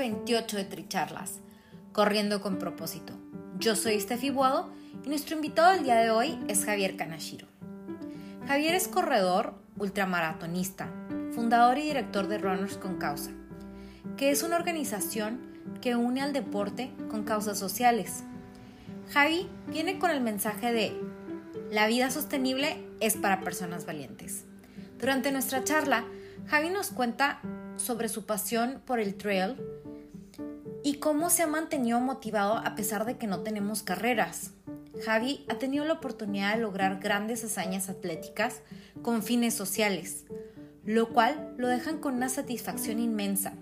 28 de Tricharlas, Corriendo con propósito. Yo soy Steffi Buado y nuestro invitado del día de hoy es Javier Kanashiro. Javier es corredor ultramaratonista, fundador y director de Runners con Causa, que es una organización que une al deporte con causas sociales. Javi viene con el mensaje de la vida sostenible es para personas valientes. Durante nuestra charla, Javi nos cuenta sobre su pasión por el trail y cómo se ha mantenido motivado a pesar de que no tenemos carreras. Javi ha tenido la oportunidad de lograr grandes hazañas atléticas con fines sociales, lo cual lo dejan con una satisfacción inmensa,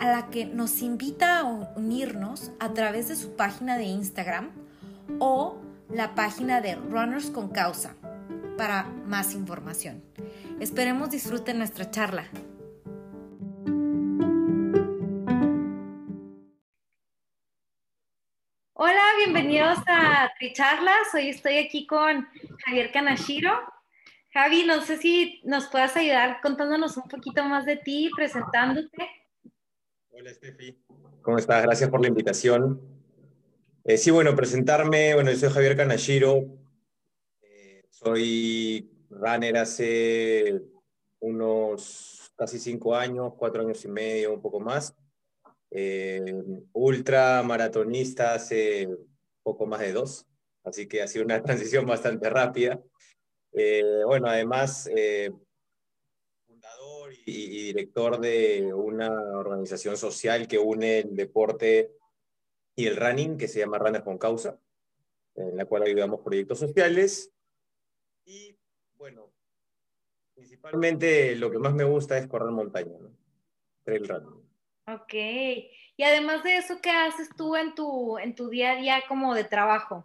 a la que nos invita a unirnos a través de su página de Instagram o la página de Runners con Causa para más información. Esperemos disfruten nuestra charla. Bienvenidos a Tricharlas. Hoy estoy aquí con Javier Kanashiro. Javi, no sé si nos puedas ayudar contándonos un poquito más de ti, presentándote. Hola, Steffi. ¿Cómo estás? Gracias por la invitación. Eh, sí, bueno, presentarme. Bueno, yo soy Javier Kanashiro. Eh, soy runner hace unos casi cinco años, cuatro años y medio, un poco más eh, ultra maratonista hace poco más de dos, así que ha sido una transición bastante rápida. Eh, bueno, además, eh, fundador y, director de una organización social que une el deporte y el running, que se llama Runners con Causa, en la cual ayudamos proyectos sociales. Y bueno, principalmente lo que más me gusta es correr montaña, ¿no? trail running. Ok. Y además de eso, ¿qué haces tú en tu, en tu día a día como de trabajo?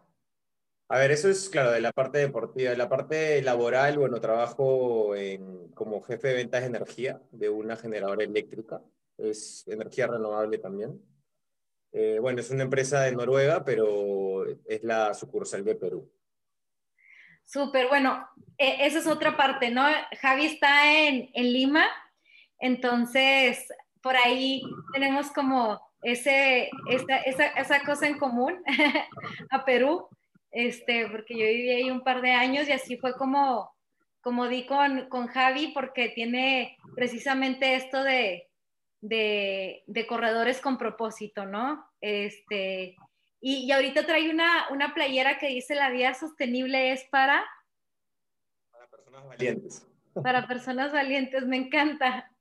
A ver, eso es claro, de la parte deportiva. De la parte laboral, bueno, trabajo en, como jefe de ventas de energía de una generadora eléctrica. Es energía renovable también. Eh, bueno, es una empresa de Noruega, pero es la sucursal de Perú. Súper, bueno, e esa es otra parte, ¿no? Javi está en, en Lima, entonces por ahí tenemos como ese, esa, esa, esa cosa en común a Perú, este, porque yo viví ahí un par de años y así fue como, como di con, con Javi, porque tiene precisamente esto de, de, de corredores con propósito, ¿no? Este, y, y, ahorita trae una, una playera que dice la vida sostenible es para... Para personas valientes. Para personas valientes, me encanta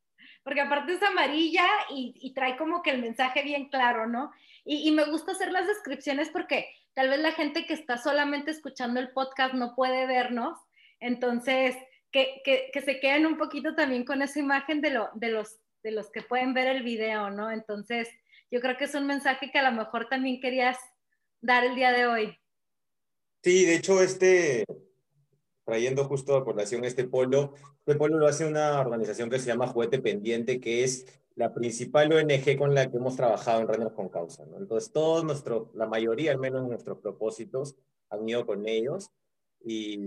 porque aparte es amarilla y, trae como que el mensaje bien claro, ¿no? Y, y, me gusta hacer las descripciones porque tal vez la gente que está solamente escuchando el podcast no puede vernos, entonces que, que, que se queden un poquito también con esa imagen de, lo, de, los, de los que pueden ver el video, ¿no? Entonces yo creo que es un mensaje que a lo mejor también querías dar el día de hoy. Sí, de hecho, este, trayendo justo a colación este polo. Este polo lo hace una organización que se llama Juguete Pendiente, que es la principal ONG con la que hemos trabajado en Runners con Causa. ¿no? Entonces, todos nuestros, la mayoría al menos de nuestros propósitos han ido con ellos. Y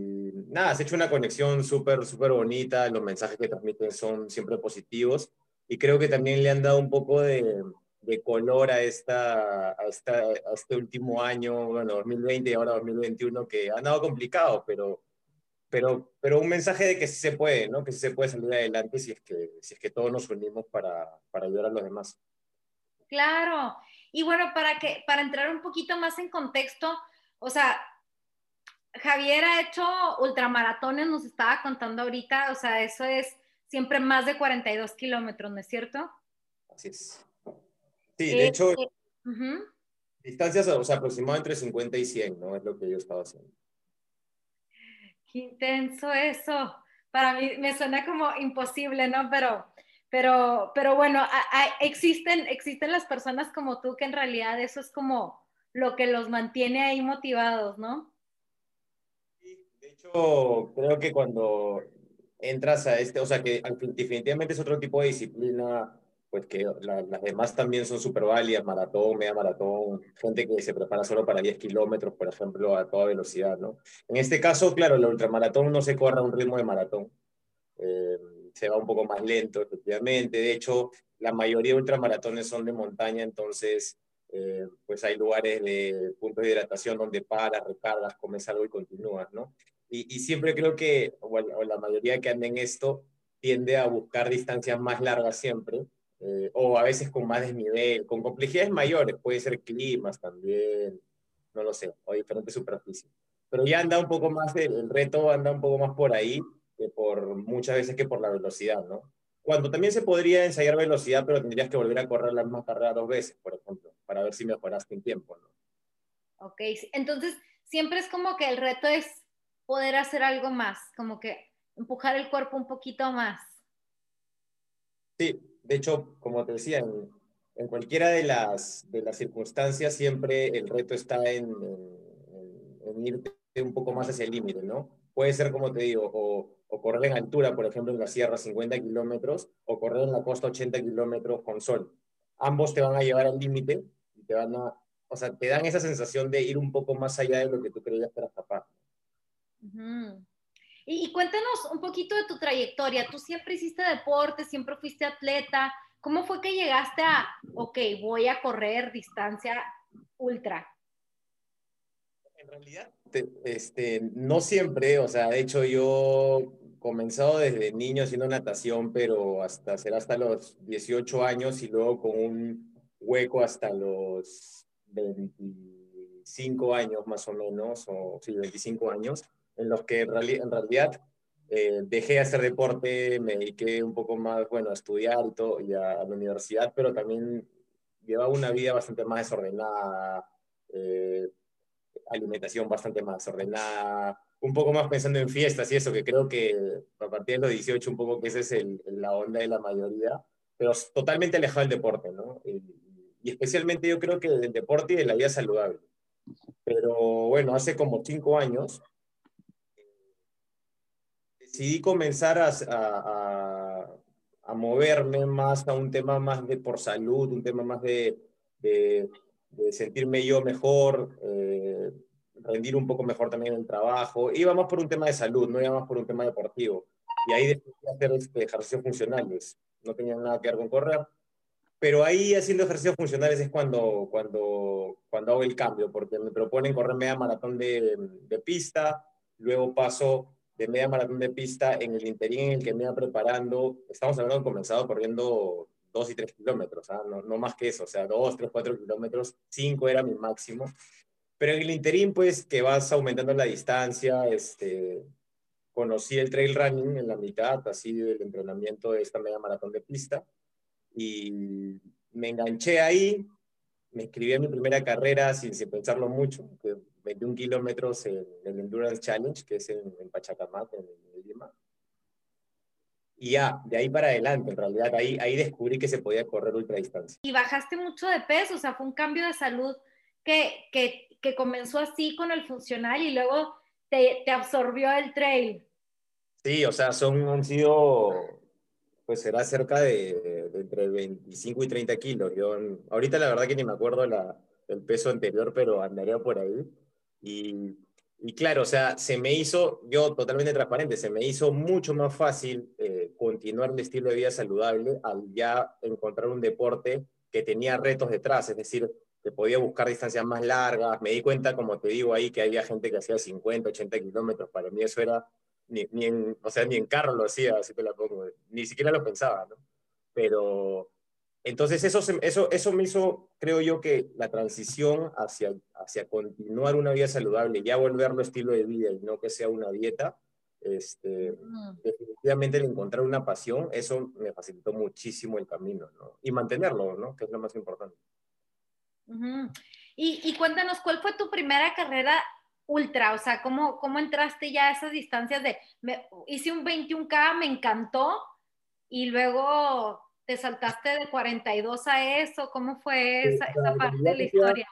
nada, se ha hecho una conexión súper, súper bonita, los mensajes que transmiten son siempre positivos y creo que también le han dado un poco de, de color a, esta, a, esta, a este último año, bueno, 2020 y ahora 2021, que ha dado complicado, pero pero, pero un mensaje de que sí se puede, ¿no? Que sí se puede salir adelante si es que, si es que todos nos unimos para, para ayudar a los demás. Claro. Y bueno, para, que, para entrar un poquito más en contexto, o sea, Javier ha hecho ultramaratones, nos estaba contando ahorita, o sea, eso es siempre más de 42 kilómetros, ¿no es cierto? Así es. Sí, de hecho, eh, distancias, o sea, aproximadamente entre 50 y 100, ¿no? Es lo que yo estaba haciendo. Qué intenso eso. Para mí me suena como imposible, ¿no? Pero, pero, pero bueno, existen, existen las personas como tú que en realidad eso es como lo que los mantiene ahí motivados, ¿no? de hecho, creo que cuando entras a este, o sea, que definitivamente es otro tipo de disciplina pues que las demás también son súper válidas, maratón, media maratón, gente que se prepara solo para 10 kilómetros, por ejemplo, a toda velocidad, ¿no? En este caso, claro, el ultramaratón no se corre a un ritmo de maratón, eh, se va un poco más lento, efectivamente, de hecho, la mayoría de ultramaratones son de montaña, entonces, eh, pues hay lugares de puntos de hidratación donde paras, recargas, comes algo y continúas, ¿no? Y, y siempre creo que, o, la mayoría que anda en esto, tiende a buscar distancias más largas siempre, eh, o a veces con más desnivel, con complejidades mayores, puede ser climas también, no lo sé, o diferentes superficies. Pero ya anda un poco más, el, reto anda un poco más por ahí, que por muchas veces que por la velocidad, ¿no? Cuando también se podría ensayar velocidad, pero tendrías que volver a correr la misma carrera dos veces, por ejemplo, para ver si mejoraste en tiempo, ¿no? Ok, entonces siempre es como que el reto es poder hacer algo más, como que empujar el cuerpo un poquito más. Sí, de hecho, como te decía, en, cualquiera de las, de las circunstancias siempre el reto está en, irte un poco más hacia el límite, ¿no? Puede ser, como te digo, o, o, correr en altura, por ejemplo, en la sierra 50 kilómetros, o correr en la costa 80 kilómetros con sol. Ambos te van a llevar al límite y te van a, o sea, te dan esa sensación de ir un poco más allá de lo que tú creías que eras capaz. Y, cuéntanos un poquito de tu trayectoria. Tú siempre hiciste deporte, siempre fuiste atleta. ¿Cómo fue que llegaste a, ok, voy a correr distancia ultra? En realidad, este, no siempre, o sea, de hecho yo comenzado desde niño haciendo natación, pero hasta ser hasta los 18 años y luego con un hueco hasta los 25 años más o menos, o sí, 25 años en los que en, realidad eh, dejé de hacer deporte, me dediqué un poco más, bueno, a estudiar y, todo, y a, la universidad, pero también llevaba una vida bastante más desordenada, eh, alimentación bastante más desordenada, un poco más pensando en fiestas y eso, que creo que a partir de los 18 un poco que esa es la onda de la mayoría, pero totalmente alejado del deporte, ¿no? Y, y especialmente yo creo que del deporte y de la vida saludable. Pero bueno, hace como cinco años decidí comenzar a, a, moverme más a un tema más de por salud, un tema más de, sentirme yo mejor, eh, rendir un poco mejor también en el trabajo. Iba más por un tema de salud, no iba más por un tema deportivo. Y ahí decidí hacer este, ejercicios funcionales. No tenía nada que ver con correr. Pero ahí haciendo ejercicios funcionales es cuando, cuando, cuando hago el cambio, porque me proponen correr media maratón de pista, luego paso de media maratón de pista en el interín en el que me iba preparando. Estamos hablando comenzado corriendo 2 y 3 kilómetros, ¿ah? no, no, más que eso, o sea, 2, 3, 4 kilómetros, 5 era mi máximo. Pero en el interín, pues, que vas aumentando la distancia, este, conocí el trail running en la mitad, así del entrenamiento de esta media maratón de pista, y me enganché ahí, me inscribí a mi primera carrera sin, sin pensarlo mucho, que 21 kilómetros en el Endurance Challenge, que es en, Pachacamac, en, Lima. Y ya, de ahí para adelante, en realidad, ahí, ahí descubrí que se podía correr ultradistancia. Y bajaste mucho de peso, o sea, fue un cambio de salud que, que, que comenzó así con el funcional y luego te, te, absorbió el trail. Sí, o sea, son, han sido, pues será cerca de, de entre 25 y 30 kilos. Yo, ahorita la verdad que ni me acuerdo la, el peso anterior, pero andaría por ahí. Y, y, claro, o sea, se me hizo, yo totalmente transparente, se me hizo mucho más fácil eh, continuar el estilo de vida saludable al ya encontrar un deporte que tenía retos detrás, es decir, que podía buscar distancias más largas. Me di cuenta, como te digo ahí, que había gente que hacía 50, 80 kilómetros. Para mí eso era, ni, ni, en, o sea, ni en carro lo hacía, así te la pongo, ni siquiera lo pensaba, ¿no? Pero, entonces eso, eso, eso me hizo, creo yo, que la transición hacia, hacia continuar una vida saludable, ya volverlo estilo de vida y no que sea una dieta, este, definitivamente el encontrar una pasión, eso me facilitó muchísimo el camino, ¿no? Y mantenerlo, ¿no? Que es lo más importante. y, y, cuéntanos, ¿cuál fue tu primera carrera ultra? O sea, ¿cómo, cómo entraste ya a esas distancias de, hice un 21K, me encantó, y luego te saltaste de 42 a eso, ¿cómo fue esa, esa parte de la historia?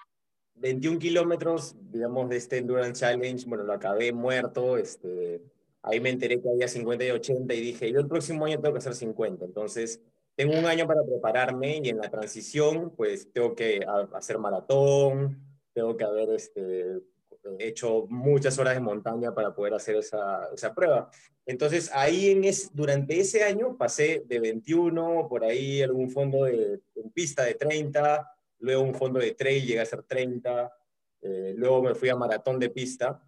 21 kilómetros, digamos, de este Endurance Challenge, bueno, lo acabé muerto, este, ahí me enteré que había 50 y 80 y dije, yo el próximo año tengo que hacer 50, entonces tengo un año para prepararme y en la transición, pues tengo que hacer maratón, tengo que haber este, hecho muchas horas de montaña para poder hacer esa, esa prueba. Entonces, ahí en es, durante ese año pasé de 21, por ahí algún fondo de pista de 30, luego un fondo de trail, llegué a ser 30, eh, luego me fui a maratón de pista.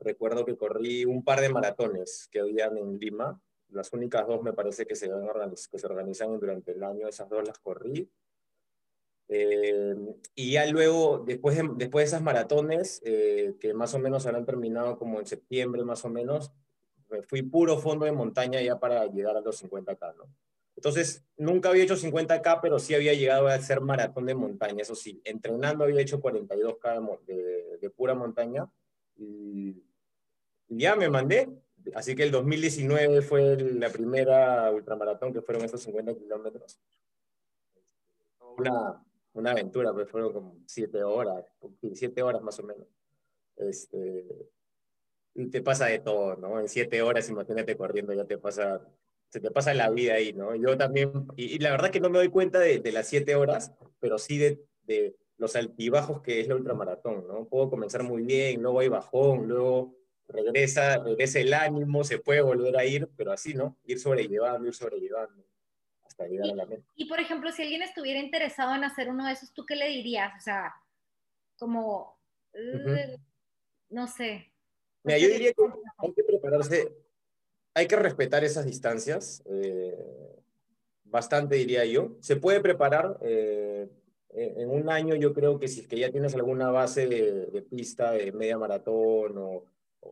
Recuerdo que corrí un par de maratones que habían en Lima, las únicas dos me parece que se, que se organizan durante el año, esas dos las corrí. Eh, y ya luego, después de, después de esas maratones, eh, que más o menos habrán terminado como en septiembre más o menos, me fui puro fondo de montaña ya para llegar a los 50K, ¿no? Entonces, nunca había hecho 50K, pero sí había llegado a hacer maratón de montaña, eso sí, entrenando había hecho 42K de, de pura montaña y, ya me mandé. Así que el 2019 fue la primera ultramaratón que fueron esos 50 kilómetros. Una, una aventura, pues fueron como siete horas, siete horas más o menos. Este, y te pasa de todo, ¿no? En siete horas, imagínate corriendo, ya te pasa, se te pasa la vida ahí, ¿no? Yo también, y, la verdad que no me doy cuenta de, de las siete horas, pero sí de, de, los altibajos que es la ultramaratón, ¿no? Puedo comenzar muy bien, luego hay bajón, luego regresa, regresa el ánimo, se puede volver a ir, pero así, ¿no? Ir sobrellevando, ir sobrellevando y, por ejemplo, si alguien estuviera interesado en hacer uno de esos, ¿tú qué le dirías? O sea, como, no sé. Mira, yo diría que hay que prepararse, hay que respetar esas distancias, eh, bastante diría yo. Se puede preparar, eh, en un año yo creo que si es que ya tienes alguna base de, pista de media maratón o,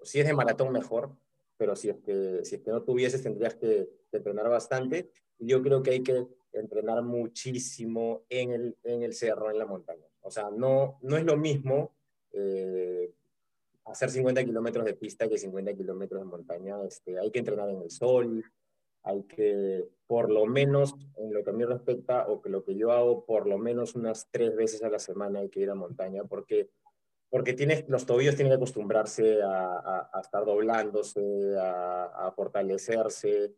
si es de maratón mejor, pero si es que, si es que no tuvieses tendrías que, que entrenar bastante yo creo que hay que entrenar muchísimo en el, en el cerro, en la montaña. O sea, no, no es lo mismo eh, hacer 50 kilómetros de pista que 50 kilómetros de montaña. Este, hay que entrenar en el sol, hay que, por lo menos, en lo que a mí respecta, o que lo que yo hago, por lo menos unas tres veces a la semana hay que ir a montaña, porque, porque tienes, los tobillos tienen que acostumbrarse a, a, estar doblándose, a, a fortalecerse,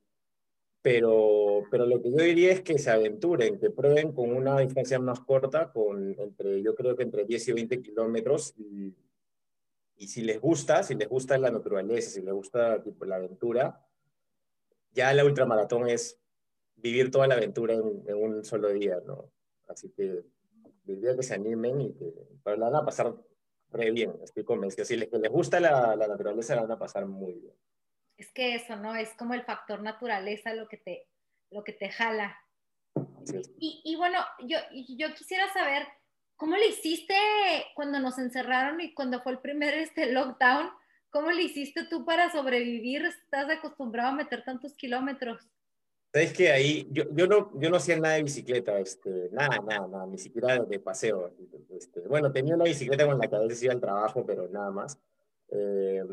pero, pero lo que yo diría es que se aventuren, que prueben con una distancia más corta, con entre, yo creo que entre 10 y 20 kilómetros, y, si les gusta, si les gusta la naturaleza, si les gusta tipo, la aventura, ya la ultramaratón es vivir toda la aventura en, en un solo día, ¿no? Así que diría que se animen y que la van a pasar re bien, estoy convencido. Si les, les gusta la, la naturaleza, la van a pasar muy bien es que eso, ¿no? Es como el factor naturaleza lo que te, lo que te jala. Y, y, bueno, yo, yo quisiera saber, ¿cómo le hiciste cuando nos encerraron y cuando fue el primer este lockdown? ¿Cómo le hiciste tú para sobrevivir? ¿Estás acostumbrado a meter tantos kilómetros? Sabes que ahí yo, yo, no, yo no hacía nada de bicicleta, este, nada, nada, nada, ni siquiera de paseo. Este, bueno, tenía una bicicleta con la que a veces iba al trabajo, pero nada más. Eh,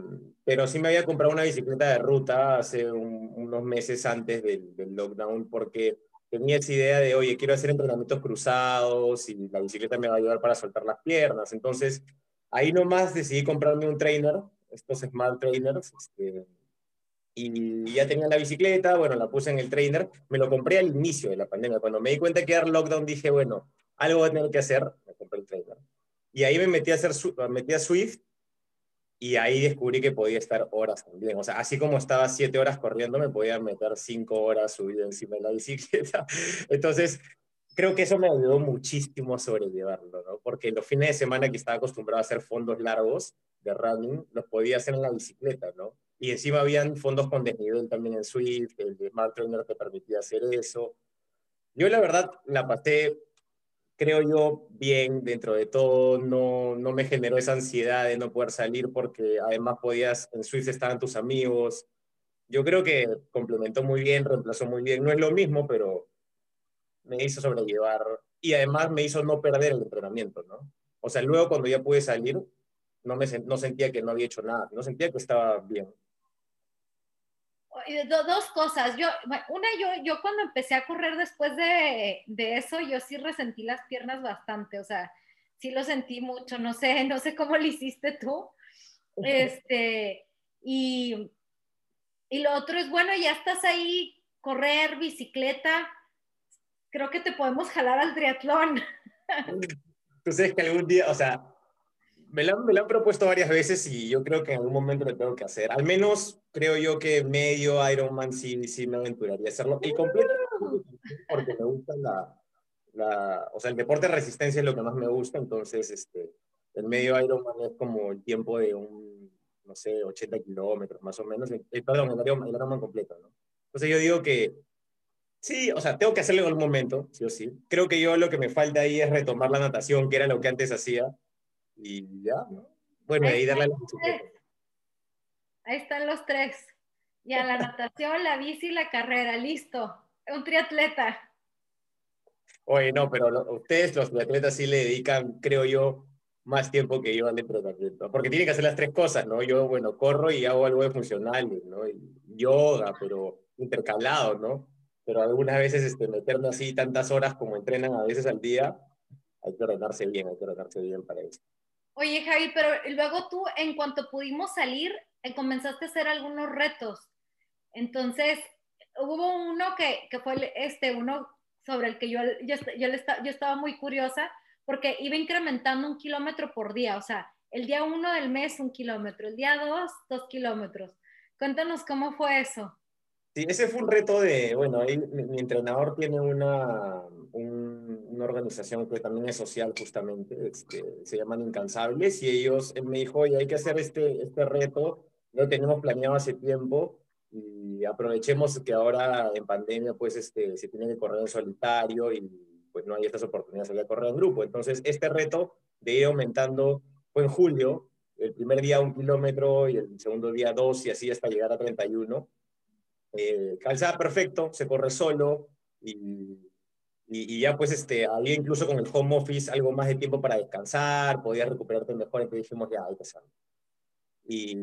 pero sí me había comprado una bicicleta de ruta hace unos meses antes del, lockdown porque tenía esa idea de, oye, quiero hacer entrenamientos cruzados y la bicicleta me va a ayudar para soltar las piernas. Entonces, ahí nomás decidí comprarme un trainer, estos Smart Trainers, este, y ya tenía la bicicleta, bueno, la puse en el trainer, me lo compré al inicio de la pandemia. Cuando me di cuenta que era lockdown, dije, bueno, algo voy a tener que hacer, me compré el trainer. Y ahí me metí a, hacer, metí a Swift y ahí descubrí que podía estar horas también. O sea, así como estaba siete horas corriendo, me podía meter cinco horas subido encima de la bicicleta. Entonces, creo que eso me ayudó muchísimo a sobrellevarlo, ¿no? Porque los fines de semana que estaba acostumbrado a hacer fondos largos de running, los podía hacer en la bicicleta, ¿no? Y encima habían fondos con desnivel también en Swift, el de Smart Trainer te permitía hacer eso. Yo la verdad la pasé, creo yo, bien dentro de todo. No, no me generó esa ansiedad de no poder salir porque además podías, en Suiza estaban tus amigos. Yo creo que complementó muy bien, reemplazó muy bien. No es lo mismo, pero me hizo sobrellevar y además me hizo no perder el entrenamiento, ¿no? O sea, luego cuando ya pude salir, no, me, no sentía que no había hecho nada, no sentía que estaba bien. Dos cosas. Yo, una, yo, yo cuando empecé a correr después de, de, eso, yo sí resentí las piernas bastante, o sea, sí lo sentí mucho, no sé, no sé cómo lo hiciste tú. Este, y, y lo otro es, bueno, ya estás ahí, correr, bicicleta, creo que te podemos jalar al triatlón. Tú sabes que algún día, o sea, me han, me lo, han, propuesto varias veces y yo creo que en algún momento lo tengo que hacer. Al menos creo yo que medio Ironman sí, sí me aventuraría a hacerlo. Y completo porque me gusta la, la, o sea, el deporte de resistencia es lo que más me gusta, entonces este, el medio Ironman es como el tiempo de un, no sé, 80 kilómetros más o menos, eh, perdón, el Ironman, el Ironman completo, ¿no? Entonces yo digo que sí, o sea, tengo que hacerlo en algún momento, sí o sí. Creo que yo lo que me falta ahí es retomar la natación, que era lo que antes hacía, y ya, ¿no? Bueno, ahí, darle la Ahí están los tres. Ya la natación, la bici y la carrera, listo. Un triatleta. Oye, no, pero ustedes, los triatletas, sí le dedican, creo yo, más tiempo que yo al entrenamiento. Porque tienen que hacer las tres cosas, ¿no? Yo, bueno, corro y hago algo de funcional, ¿no? Y yoga, pero intercalado, ¿no? Pero algunas veces este, meterme así tantas horas como entrenan a veces al día, hay que ordenarse bien, hay que ordenarse bien para eso. Oye, Javi, pero luego tú, en cuanto pudimos salir, eh, comenzaste a hacer algunos retos. Entonces, hubo uno que, que fue este, uno sobre el que yo, yo, yo, yo estaba muy curiosa, porque iba incrementando un kilómetro por día, o sea, el día uno del mes un kilómetro, el día dos, dos kilómetros. Cuéntanos cómo fue eso. Sí, ese fue un reto de, bueno, ahí mi, entrenador tiene una, una organización que también es social justamente, este, se llaman Incansables, y ellos, me dijo, oye, hay que hacer este, este reto, lo tenemos planeado hace tiempo, y aprovechemos que ahora en pandemia pues este, se tiene que correr en solitario y pues no hay estas oportunidades de correr en grupo. Entonces, este reto de ir aumentando fue en julio, el primer día un kilómetro y el segundo día dos y así hasta llegar a 31 eh, calzada perfecto, se corre solo y, y, ya pues este, había incluso con el home office algo más de tiempo para descansar, podías recuperarte mejor, entonces dijimos ya, hay que hacerlo. Y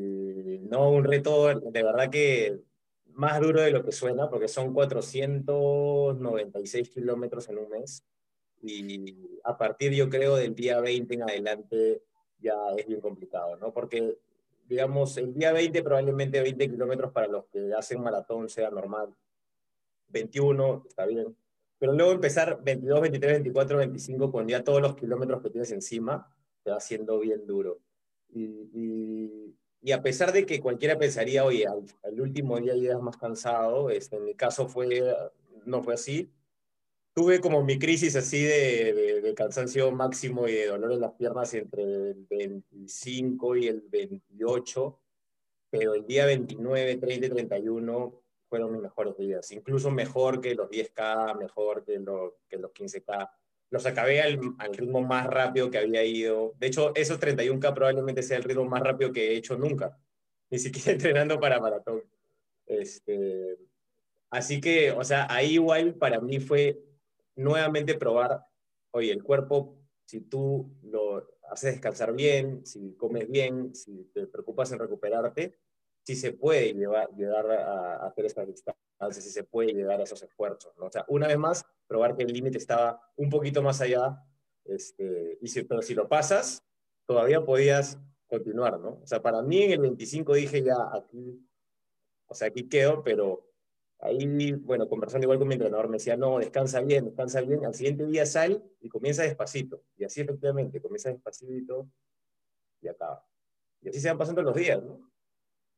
no, un reto de verdad que más duro de lo que suena, porque son 496 kilómetros en un mes. Y a partir, yo creo, del día 20 en adelante ya es bien complicado, ¿no? Porque digamos, el día 20 probablemente 20 kilómetros para los que hacen maratón sea normal. 21 está bien. Pero luego empezar 22, 23, 24, 25 con ya todos los kilómetros que tienes encima, te va siendo bien duro. Y, y, a pesar de que cualquiera pensaría, oye, al, último día llegas más cansado, este, en mi caso fue, no fue así, tuve como mi crisis así de, de, cansancio máximo y de dolor en las piernas entre el 25 y el 28, pero el día 29, 30 y 31 fueron mis mejores días, incluso mejor que los 10K, mejor que, lo, que los 15K. Los acabé al, al, ritmo más rápido que había ido. De hecho, esos 31K probablemente sea el ritmo más rápido que he hecho nunca, ni siquiera entrenando para maratón. Este, así que, o sea, ahí igual para mí fue nuevamente probar, oye, el cuerpo, si tú lo haces descansar bien, si comes bien, si te preocupas en recuperarte, si se puede llevar, llegar a, hacer estas distancias, si se puede llegar a esos esfuerzos. ¿no? O sea, una vez más, probar que el límite estaba un poquito más allá, este, y si, pero si lo pasas, todavía podías continuar, ¿no? O sea, para mí en el 25 dije ya aquí, o sea, aquí quedo, pero Ahí, bueno, conversando igual con mi entrenador, me decía, no, descansa bien, descansa bien. Al siguiente día sal y comienza despacito. Y así efectivamente, comienza despacito y acaba. Y así se van pasando los días, ¿no?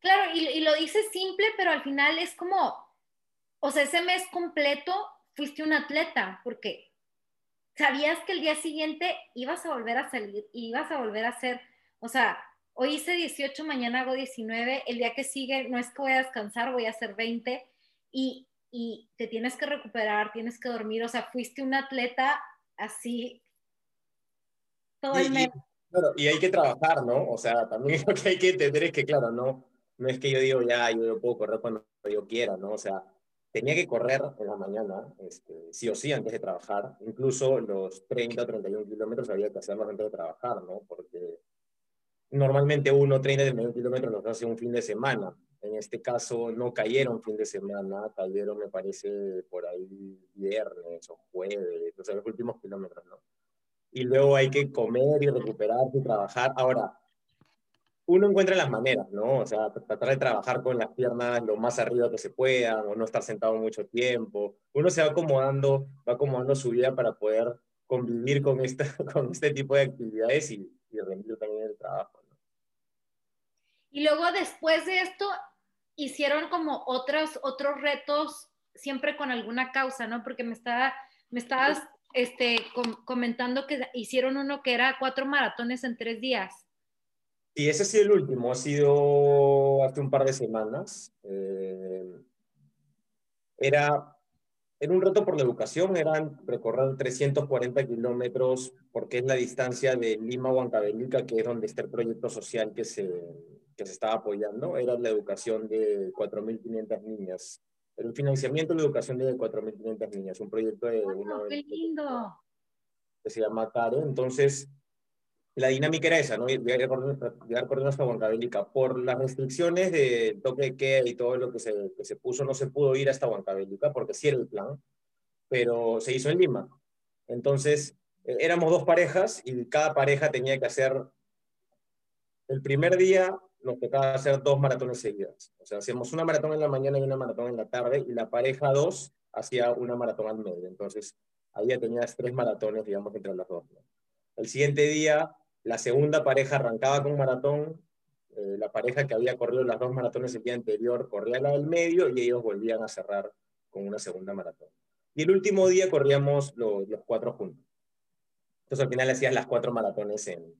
Claro, y, y lo dices simple, pero al final es como, o sea, ese mes completo fuiste un atleta, porque sabías que el día siguiente ibas a volver a salir y ibas a volver a hacer, o sea, hoy hice 18, mañana hago 19, el día que sigue no es que voy a descansar, voy a hacer 20 y, y te tienes que recuperar, tienes que dormir, o sea, fuiste un atleta así todo el mes. Y, y hay que trabajar, ¿no? O sea, también lo que hay que entender es que, claro, no, no es que yo digo, ya, yo puedo correr cuando yo quiera, ¿no? O sea, tenía que correr en la mañana, este, sí o sí, antes de trabajar. Incluso los 30 o 31 kilómetros había que hacerlos antes de trabajar, ¿no? Porque normalmente uno 30 o 31 kilómetros los hace un fin de semana. En este caso no cayeron fin de semana, cayeron, me parece, por ahí viernes o jueves, los últimos kilómetros, ¿no? Y luego hay que comer y recuperarse y trabajar. Ahora, uno encuentra las maneras, ¿no? O sea, tratar de trabajar con las piernas lo más arriba que se pueda, o no estar sentado mucho tiempo. Uno se va acomodando, va acomodando su vida para poder convivir con, esta, con este tipo de actividades y, y rendir también el trabajo. ¿no? Y luego después de esto, hicieron como otros, otros retos, siempre con alguna causa, ¿no? Porque me, estaba, me estabas este, comentando que hicieron uno que era cuatro maratones en tres días. Y ese ha sido el último, ha sido hace un par de semanas. Eh, era, era un reto por la educación, eran recorrer 340 kilómetros, porque es la distancia de Lima a Huancavelica, que es donde está el proyecto social que se, que se estaba apoyando. Era la educación de 4.500 niñas. El financiamiento de la educación de 4.500 niñas, un proyecto de una... ¡Qué lindo! Que se llama CARE. Entonces, la dinámica era esa, ¿no? Llegar corriendo hasta Huancavelica. Por las restricciones de toque que y todo lo que se, que se puso, no se pudo ir hasta Huancavelica, porque sí era el plan, pero se hizo en Lima. Entonces, eh, éramos dos parejas y cada pareja tenía que hacer, el primer día nos tocaba hacer dos maratones seguidas. O sea, hacíamos una maratón en la mañana y una maratón en la tarde, y la pareja dos hacía una maratón al medio. Entonces, ahí ya tenías tres maratones, digamos, entre las dos. El siguiente día la segunda pareja arrancaba con maratón, eh, la pareja que había corrido las dos maratones el día anterior corría la del medio y ellos volvían a cerrar con una segunda maratón. Y el último día corríamos los cuatro juntos. Entonces al final hacías las cuatro maratones en,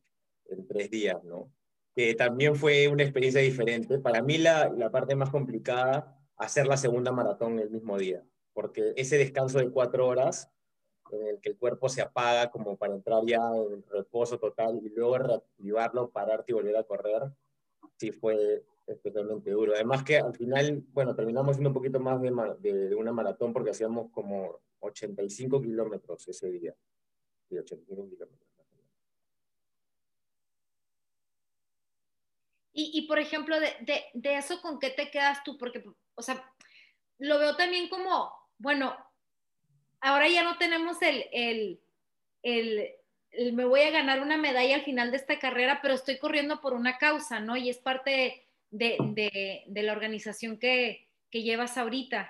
tres días, ¿no? Que también fue una experiencia diferente. Para mí la, la parte más complicada, hacer la segunda maratón el mismo día, porque ese descanso de cuatro horas en el que el cuerpo se apaga como para entrar ya en reposo total y luego reactivarlo, pararte y volver a correr, sí fue especialmente duro. Además que al final, bueno, terminamos siendo un poquito más de, de, una maratón porque hacíamos como 85 kilómetros ese día. Sí, 85 kilómetros. Y, y, por ejemplo, de, de, de, eso, ¿con qué te quedas tú? Porque, o sea, lo veo también como, bueno, ahora ya no tenemos el, el, el, me voy a ganar una medalla al final de esta carrera, pero estoy corriendo por una causa, ¿no? Y es parte de, de, de la organización que, que, llevas ahorita.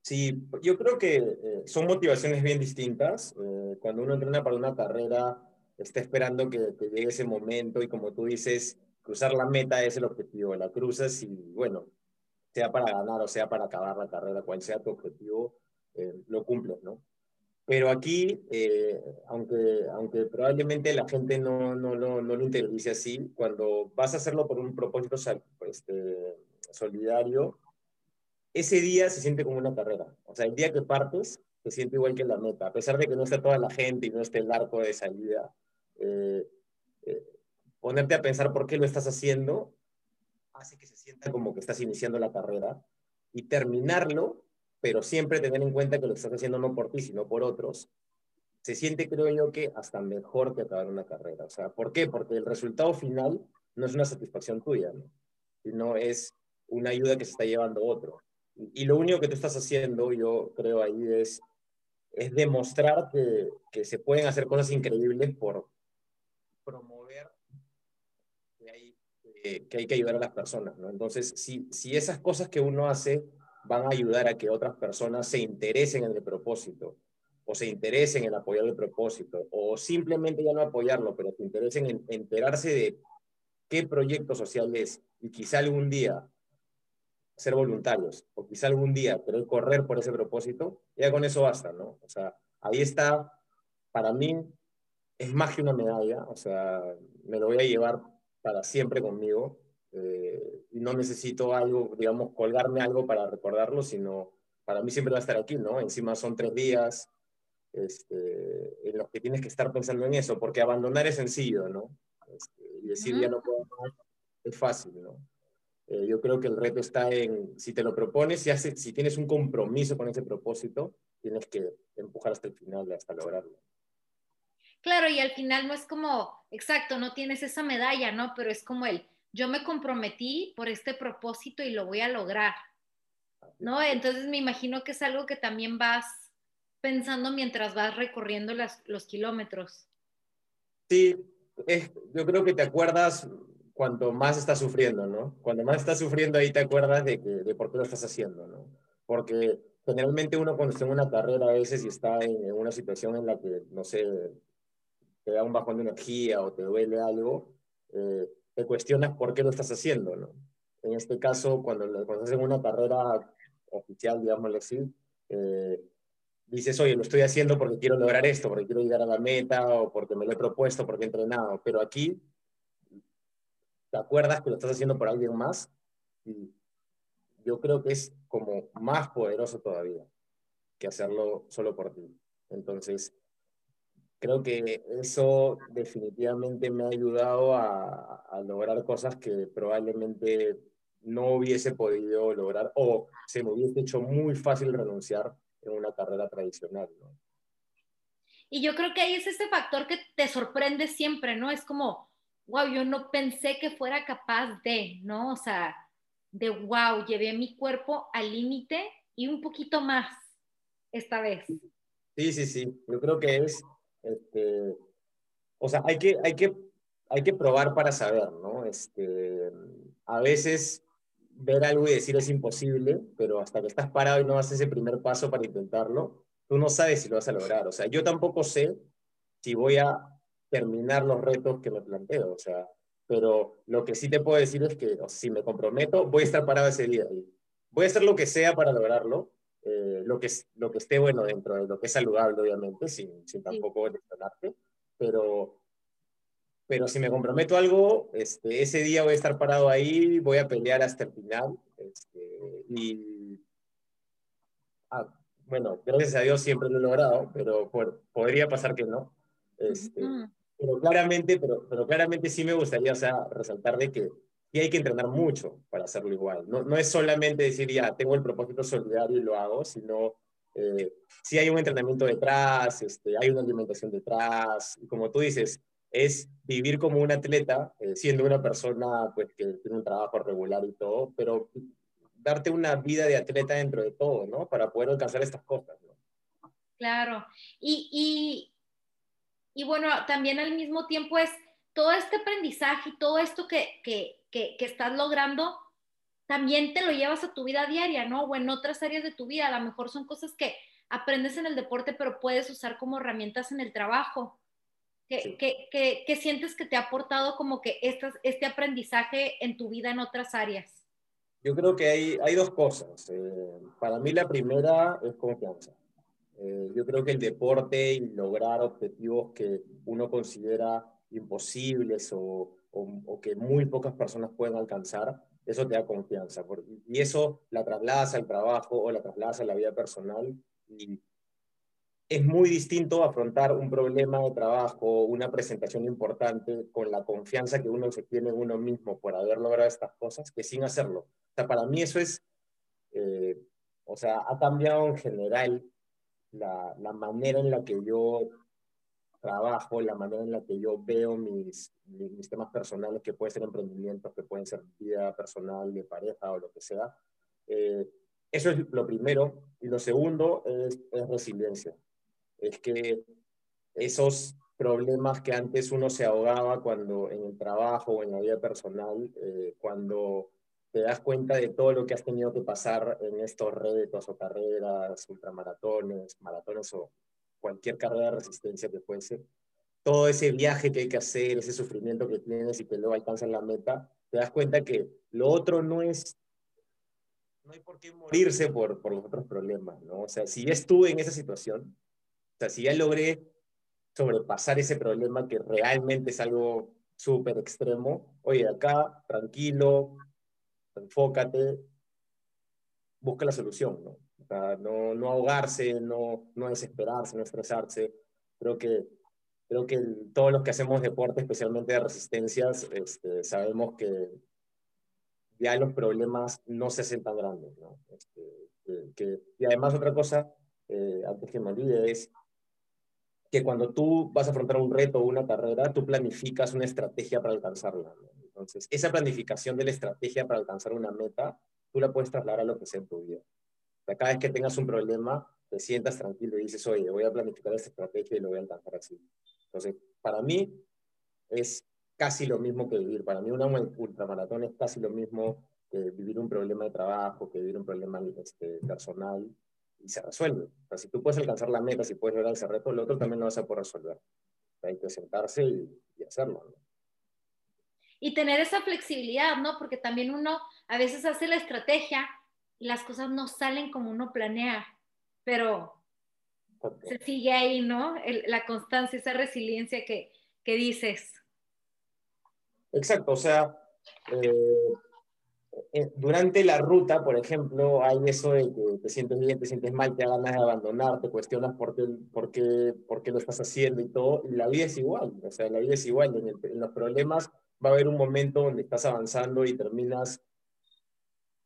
Sí, yo creo que eh, son motivaciones bien distintas. Eh, cuando uno entrena para una carrera, está esperando que, que, llegue ese momento y como tú dices, cruzar la meta es el objetivo. La cruzas y bueno, sea para ganar o sea para acabar la carrera, cual sea tu objetivo, eh, lo cumples, ¿no? Pero aquí, eh, aunque, aunque probablemente la gente no, no, no, no, lo interiorice así, cuando vas a hacerlo por un propósito este, solidario, ese día se siente como una carrera. O sea, el día que partes, se siente igual que la meta. A pesar de que no esté toda la gente y no esté el arco de salida, eh, ponerte a pensar por qué lo estás haciendo hace que se sienta como que estás iniciando la carrera y terminarlo pero siempre tener en cuenta que lo estás haciendo no por ti, sino por otros, se siente, creo yo, que hasta mejor que acabar una carrera. O sea, ¿por qué? Porque el resultado final no es una satisfacción tuya, ¿no? sino es una ayuda que se está llevando otro. Y, lo único que tú estás haciendo, yo creo ahí, es, es demostrar que, que se pueden hacer cosas increíbles por promover que hay, que hay que ayudar a las personas. ¿no? Entonces, si, si esas cosas que uno hace van a ayudar a que otras personas se interesen en el propósito o se interesen en apoyar el propósito o simplemente ya no apoyarlo, pero se interesen en enterarse de qué proyecto social es y quizá algún día ser voluntarios o quizá algún día querer correr por ese propósito, ya con eso basta, ¿no? O sea, ahí está, para mí es más que una medalla, o sea, me lo voy a llevar para siempre conmigo eh, no necesito algo, digamos, colgarme algo para recordarlo, sino para mí siempre va a estar aquí, ¿no? Encima son tres días este, en los que tienes que estar pensando en eso, porque abandonar es sencillo, ¿no? Este, y decir ya no puedo más es fácil, ¿no? Eh, yo creo que el reto está en, si te lo propones, si, si tienes un compromiso con ese propósito, tienes que empujar hasta el final, hasta lograrlo. Claro, y al final no es como, exacto, no tienes esa medalla, ¿no? Pero es como el, yo me comprometí por este propósito y lo voy a lograr, ¿no? Entonces me imagino que es algo que también vas pensando mientras vas recorriendo las, los kilómetros. Sí, yo creo que te acuerdas cuanto más estás sufriendo, ¿no? Cuando más estás sufriendo ahí te acuerdas de, que, de por qué lo estás haciendo, ¿no? Porque generalmente uno cuando está en una carrera a veces y está en, una situación en la que, no sé, te da un bajón de energía o te duele algo, eh, te cuestionas por qué lo estás haciendo, ¿no? En este caso, cuando, cuando estás en una carrera oficial, digámoslo así, eh, dices, oye, lo estoy haciendo porque quiero lograr esto, porque quiero llegar a la meta o porque me lo he propuesto, porque he entrenado, pero aquí te acuerdas que lo estás haciendo por alguien más y yo creo que es como más poderoso todavía que hacerlo solo por ti. Entonces, creo que eso definitivamente me ha ayudado a, lograr cosas que probablemente no hubiese podido lograr o se me hubiese hecho muy fácil renunciar en una carrera tradicional. Y yo creo que ahí es ese factor que te sorprende siempre, ¿no? Es como, wow, yo no pensé que fuera capaz de, ¿no? O sea, de wow, llevé mi cuerpo al límite y un poquito más esta vez. Sí, sí, sí. Yo creo que es este, o sea, hay que, hay, que, hay que probar para saber, ¿no? Este, a veces ver algo y decir es imposible, pero hasta que estás parado y no haces ese primer paso para intentarlo, tú no sabes si lo vas a lograr. O sea, yo tampoco sé si voy a terminar los retos que me planteo. O sea, pero lo que sí te puedo decir es que si me comprometo, voy a estar parado ese día. Voy a hacer lo que sea para lograrlo, eh, lo, que, lo que esté bueno dentro de lo que es saludable, obviamente, sin, sin tampoco lesionarte, pero, pero si me comprometo algo, este, ese día voy a estar parado ahí, voy a pelear hasta el final, este, y ah, bueno, gracias a Dios siempre lo he logrado, pero podría pasar que no. Este, pero, claramente, pero, pero claramente sí me gustaría o sea, resaltar de que y hay que entrenar mucho para hacerlo igual. No, no es solamente decir, ya, tengo el propósito solidario y lo hago, sino eh, si hay un entrenamiento detrás, este, hay una alimentación detrás, como tú dices, es vivir como un atleta, eh, siendo una persona pues, que tiene un trabajo regular y todo, pero darte una vida de atleta dentro de todo, ¿no? Para poder alcanzar estas cosas, ¿no? Claro. Y, y, y bueno, también al mismo tiempo es todo este aprendizaje y todo esto que, que, que, estás logrando, también te lo llevas a tu vida diaria, ¿no? O en otras áreas de tu vida. A lo mejor son cosas que aprendes en el deporte, pero puedes usar como herramientas en el trabajo. ¿Qué, sientes que te ha aportado como que estas, este aprendizaje en tu vida en otras áreas? Yo creo que hay, hay dos cosas. Eh, para mí la primera es confianza. Eh, yo creo que el deporte y lograr objetivos que uno considera imposibles o, o, que muy pocas personas pueden alcanzar, eso te da confianza. y eso la trasladas al trabajo o la trasladas a la vida personal. Y es muy distinto afrontar un problema de trabajo, una presentación importante, con la confianza que uno se tiene en uno mismo por haber logrado estas cosas, que sin hacerlo. O sea, para mí eso es, eh, o sea, ha cambiado en general la, la manera en la que yo trabajo, la manera en la que yo veo mis, mis temas personales, que pueden ser emprendimientos, que pueden ser vida personal, de pareja o lo que sea. Eh, eso es lo primero. Y lo segundo es, es, resiliencia. Es que esos problemas que antes uno se ahogaba cuando en el trabajo o en la vida personal, eh, cuando te das cuenta de todo lo que has tenido que pasar en estos retos o carreras, ultramaratones, maratones o cualquier carrera de resistencia que puede ser, todo ese viaje que hay que hacer, ese sufrimiento que tienes y que luego alcanzas la meta, te das cuenta que lo otro no es, no hay por qué morirse por, por los otros problemas, ¿no? O sea, si ya estuve en esa situación, o sea, si ya logré sobrepasar ese problema que realmente es algo súper extremo, oye, acá, tranquilo, enfócate, busca la solución, ¿no? No, ahogarse, no, no desesperarse, no estresarse. Creo que, creo que todos los que hacemos deporte, especialmente de resistencias, este, sabemos que ya los problemas no se hacen grandes. ¿no? Este, que, y además otra cosa, eh, antes que me olvide, es que cuando tú vas a afrontar un reto o una carrera, tú planificas una estrategia para alcanzarla. Entonces, esa planificación de la estrategia para alcanzar una meta, tú la puedes trasladar a lo que sea en tu vida. Cada vez que tengas un problema, te sientas tranquilo y dices, oye, voy a planificar esta estrategia y lo voy a alcanzar así. Entonces, para mí es casi lo mismo que vivir. Para mí una ultramaratón es casi lo mismo que vivir un problema de trabajo, que vivir un problema este, personal y se resuelve. O sea, si tú puedes alcanzar la meta, si puedes lograr ese reto, el otro también lo vas a poder resolver. hay que sentarse y, hacerlo. Y tener esa flexibilidad, ¿no? Porque también uno a veces hace la estrategia y las cosas no salen como uno planea, pero se sigue ahí, ¿no? la constancia, esa resiliencia que, que dices. Exacto, o sea, eh, eh, durante la ruta, por ejemplo, hay eso de que te sientes bien, te sientes mal, te ganas de abandonar, te cuestionas por qué, por qué, por qué lo estás haciendo y todo, y la vida es igual, o sea, la vida es igual, en, en los problemas va a haber un momento donde estás avanzando y terminas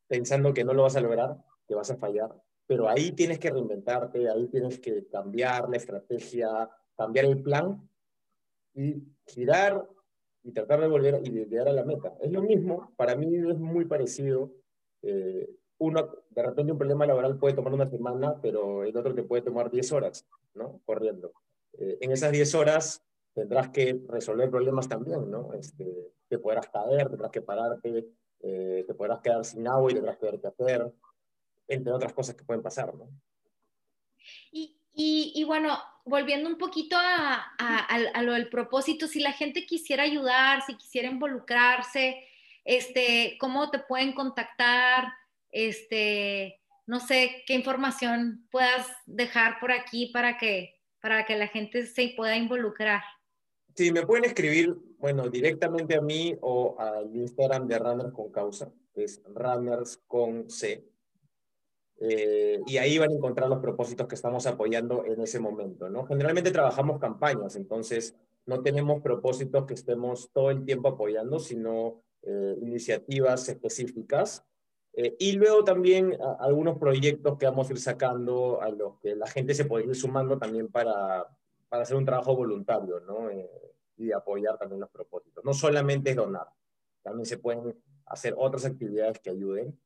pensando que no lo vas a lograr, que vas a fallar, pero ahí tienes que reinventarte, ahí tienes que cambiar la estrategia, cambiar el plan y girar y tratar de volver y llegar a la meta. Es lo mismo, para mí es muy parecido. Eh, uno, de repente un problema laboral puede tomar una semana, pero el otro te puede tomar 10 horas, ¿no? Corriendo. Eh, en esas 10 horas tendrás que resolver problemas también, ¿no? Este, te podrás caer, tendrás que pararte, eh, te podrás quedar sin agua y tendrás que ver qué hacer, entre otras cosas que pueden pasar, ¿no? Y, y, bueno, volviendo un poquito a, a, lo del propósito, si la gente quisiera ayudar, si quisiera involucrarse, este, ¿cómo te pueden contactar? Este, no sé qué información puedas dejar por aquí para que, para que la gente se pueda involucrar. Sí, me pueden escribir, bueno, directamente a mí o al Instagram de Runners con Causa, es Runners con C. Eh, y ahí van a encontrar los propósitos que estamos apoyando en ese momento, ¿no? Generalmente trabajamos campañas, entonces no tenemos propósitos que estemos todo el tiempo apoyando, sino eh, iniciativas específicas. Eh, y luego también algunos proyectos que vamos a ir sacando a los que la gente se puede ir sumando también para, para hacer un trabajo voluntario, ¿no? y apoyar también los propósitos. No solamente es donar, también se pueden hacer otras actividades que ayuden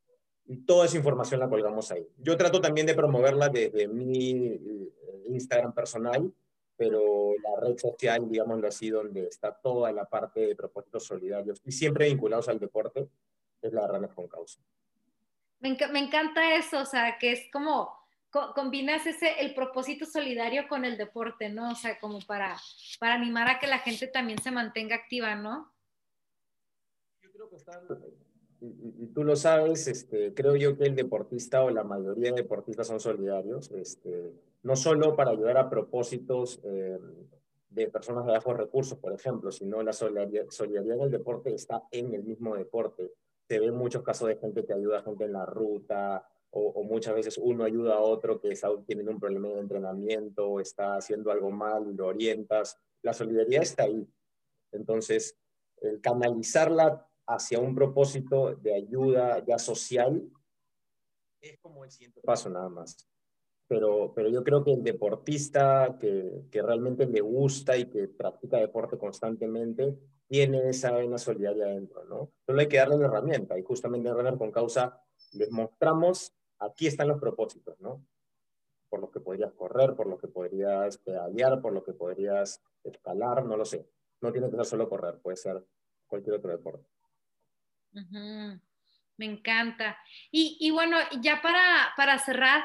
y toda esa información la colgamos ahí. Yo trato también de promoverla desde mi eh, Instagram personal, pero la red social, digámoslo así, donde está toda la parte de propósitos solidarios y siempre vinculados al deporte, es la Ranas con Causa. Me, me, encanta eso, o sea, que es como combinas ese, el propósito solidario con el deporte, ¿no? O sea, como para, para animar a que la gente también se mantenga activa, ¿no? Yo creo que están y, tú lo sabes, este, creo yo que el deportista o la mayoría de deportistas son solidarios, este, no solo para ayudar a propósitos eh, de personas de bajos recursos, por ejemplo, sino la solidaridad, solidaridad en el deporte está en el mismo deporte. Se ven muchos casos de gente que ayuda a gente en la ruta, o, o, muchas veces uno ayuda a otro que está teniendo un problema de entrenamiento o está haciendo algo mal lo orientas. La solidaridad está ahí. Entonces, el canalizarla hacia un propósito de ayuda ya social, es como el siguiente paso nada más. Pero, pero yo creo que el deportista que, que realmente le gusta y que practica deporte constantemente, tiene esa vena solidaria adentro, ¿no? Solo hay que darle una herramienta y justamente en Runner con Causa les mostramos, aquí están los propósitos, ¿no? Por los que podrías correr, por los que podrías pedalear, por lo que podrías escalar, no lo sé. No tiene que ser solo correr, puede ser cualquier otro deporte. Me encanta. Y, bueno, ya para, para cerrar,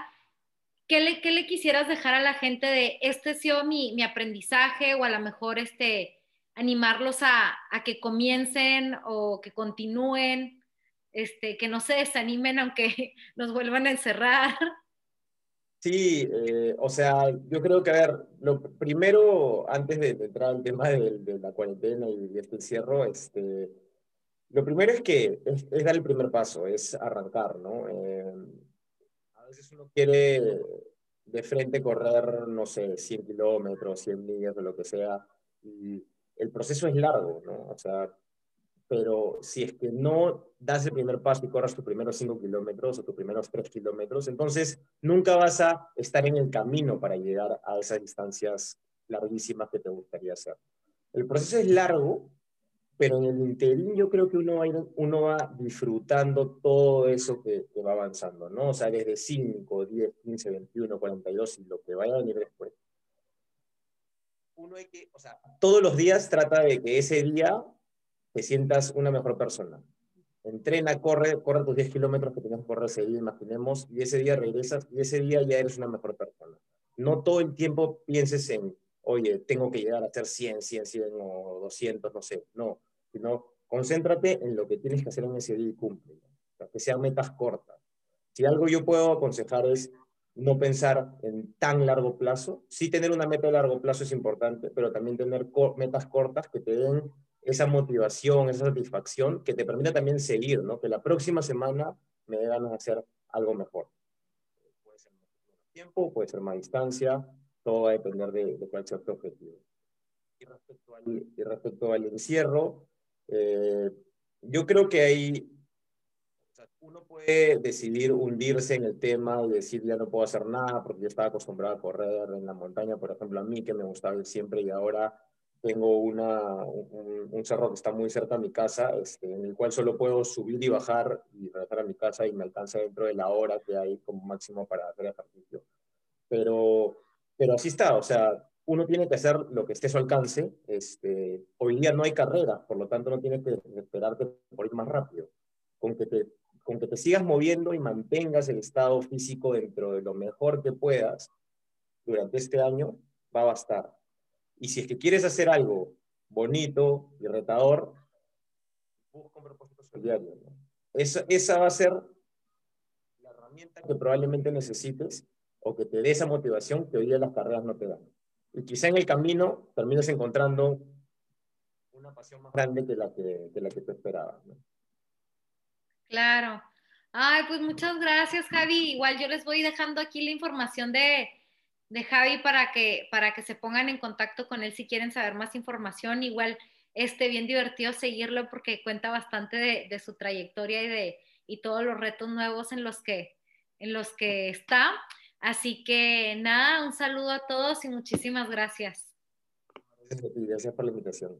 ¿qué le, ¿qué le, quisieras dejar a la gente de este ha sido mi, mi aprendizaje o a lo mejor este, animarlos a, que comiencen o que continúen, este, que no se desanimen aunque nos vuelvan a encerrar? Sí, eh, o sea, yo creo que, a ver, lo primero, antes de, entrar al tema de, de la cuarentena y de este encierro, este, lo primero es que es, dar el primer paso, es arrancar, ¿no? Eh, A veces uno quiere de frente correr, no sé, 100 kilómetros, 100 millas o lo que sea, y el proceso es largo, ¿no? O sea, pero si es que no das el primer paso y corres tus primeros 5 kilómetros o tus primeros 3 kilómetros, entonces nunca vas a estar en el camino para llegar a esas distancias larguísimas que te gustaría hacer. El proceso es largo, pero en el interín yo creo que uno va, uno va disfrutando todo eso que, que, va avanzando, ¿no? O sea, desde 5, 10, 15, 21, 42 y lo que vaya a venir después. Uno hay que, o sea, todos los días trata de que ese día te sientas una mejor persona. Entrena, corre, corre tus 10 kilómetros que tienes que correr día, imaginemos, y ese día regresas y ese día ya eres una mejor persona. No todo el tiempo pienses en, oye, tengo que llegar a hacer 100, 100, 100 o 200, no sé. No, sino concéntrate en lo que tienes que hacer en ese día y cumple. que sean metas cortas. Si algo yo puedo aconsejar es no pensar en tan largo plazo. Sí tener una meta de largo plazo es importante, pero también tener metas cortas que te den esa motivación, esa satisfacción que te permita también seguir, ¿no? Que la próxima semana me dé ganas de hacer algo mejor. Puede ser más tiempo, puede ser más distancia, todo va a depender de, de cuál sea tu objetivo. Y respecto al, y respecto al encierro, eh, yo creo que hay, uno puede decidir hundirse en el tema y decir ya no puedo hacer nada porque yo estaba acostumbrado a correr en la montaña, por ejemplo, a mí que me gustaba ir siempre y ahora tengo una, un, cerro que está muy cerca de mi casa, este, en el cual solo puedo subir y bajar y regresar a mi casa y me alcanza dentro de la hora que hay como máximo para hacer ejercicio. Pero, pero así está, o sea, uno tiene que hacer lo que esté a su alcance. Este, hoy día no hay carrera, por lo tanto no tienes que esperarte por ir más rápido. Con que, te, con que te sigas moviendo y mantengas el estado físico dentro de lo mejor que puedas durante este año, va a bastar. Y si es que quieres hacer algo bonito y retador, busca un propósito solidario. Esa, va a ser la herramienta que probablemente necesites o que te dé esa motivación que hoy día las carreras no te dan. Y quizá en el camino termines encontrando una pasión más grande que la que, que la que tú esperabas. Claro. Ay, pues muchas gracias, Javi. Igual yo les voy dejando aquí la información de, de Javi para que, para que se pongan en contacto con él si quieren saber más información. Igual, este, bien divertido seguirlo porque cuenta bastante de, su trayectoria y de y todos los retos nuevos en los que, en los que está. Así que nada, un saludo a todos y muchísimas gracias. Gracias por la invitación.